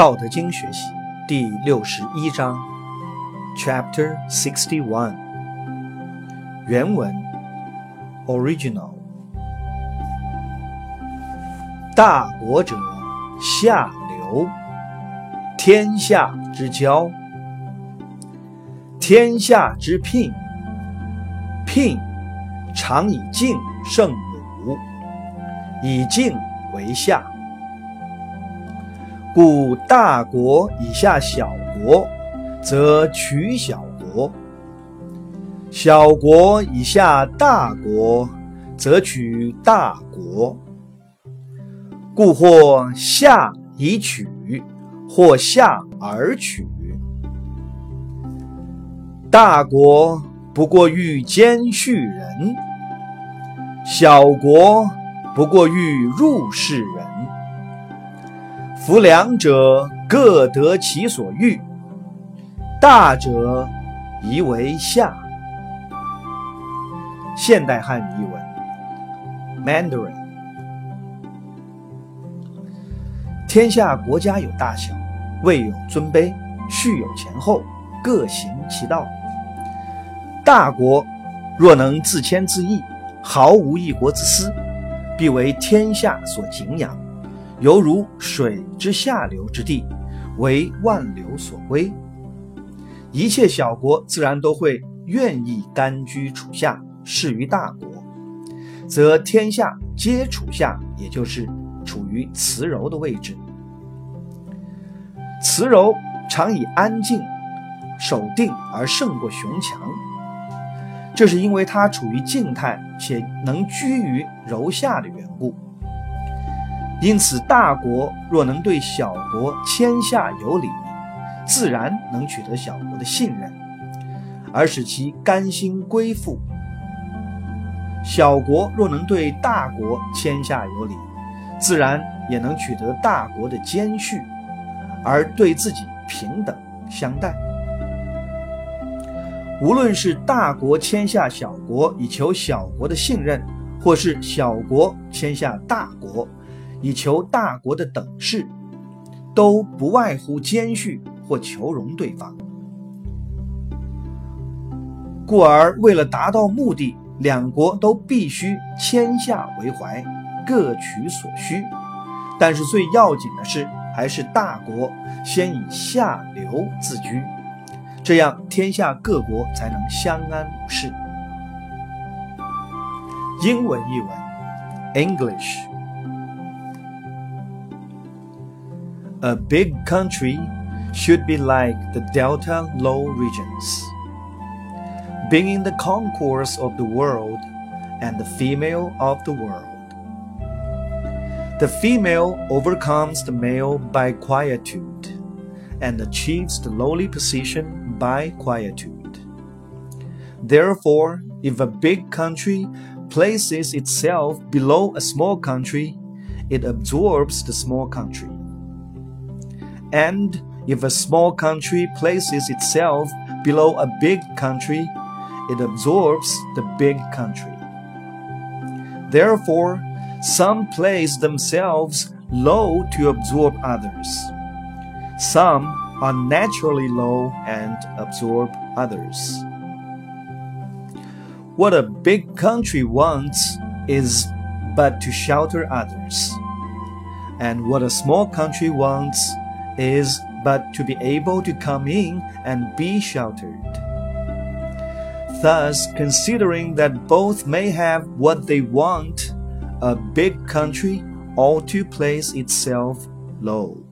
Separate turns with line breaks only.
道德经学习第六十一章，Chapter Sixty One。原文，Original。大国者，下流，天下之交，天下之聘，聘常以敬胜辱，以敬为下。故大国以下小国，则取小国；小国以下大国，则取大国。故或下以取，或下而取。大国不过欲兼畜人，小国不过欲入室人。夫两者，各得其所欲。大者，宜为下。现代汉语译文：Mandarin。天下国家有大小，位有尊卑，序有前后，各行其道。大国若能自谦自抑，毫无一国之私，必为天下所敬仰。犹如水之下流之地，为万流所归。一切小国自然都会愿意甘居处下，适于大国，则天下皆处下，也就是处于慈柔的位置。慈柔常以安静、守定而胜过雄强，这是因为它处于静态且能居于柔下的缘故。因此，大国若能对小国谦下有礼，自然能取得小国的信任，而使其甘心归附；小国若能对大国谦下有礼，自然也能取得大国的兼续，而对自己平等相待。无论是大国谦下小国以求小国的信任，或是小国谦下大国。以求大国的等势，都不外乎兼续或求荣对方，故而为了达到目的，两国都必须谦下为怀，各取所需。但是最要紧的是，还是大国先以下流自居，这样天下各国才能相安无事。英文译文，English。A big country should be like the Delta Low regions, being in the concourse of the world and the female of the world. The female overcomes the male by quietude and achieves the lowly position by quietude. Therefore, if a big country places itself below a small country, it absorbs the small country. And if a small country places itself below a big country, it absorbs the big country. Therefore, some place themselves low to absorb others. Some are naturally low and absorb others. What a big country wants is but to shelter others. And what a small country wants is but to be able to come in and be sheltered. Thus, considering that both may have what they want, a big country ought to place itself low.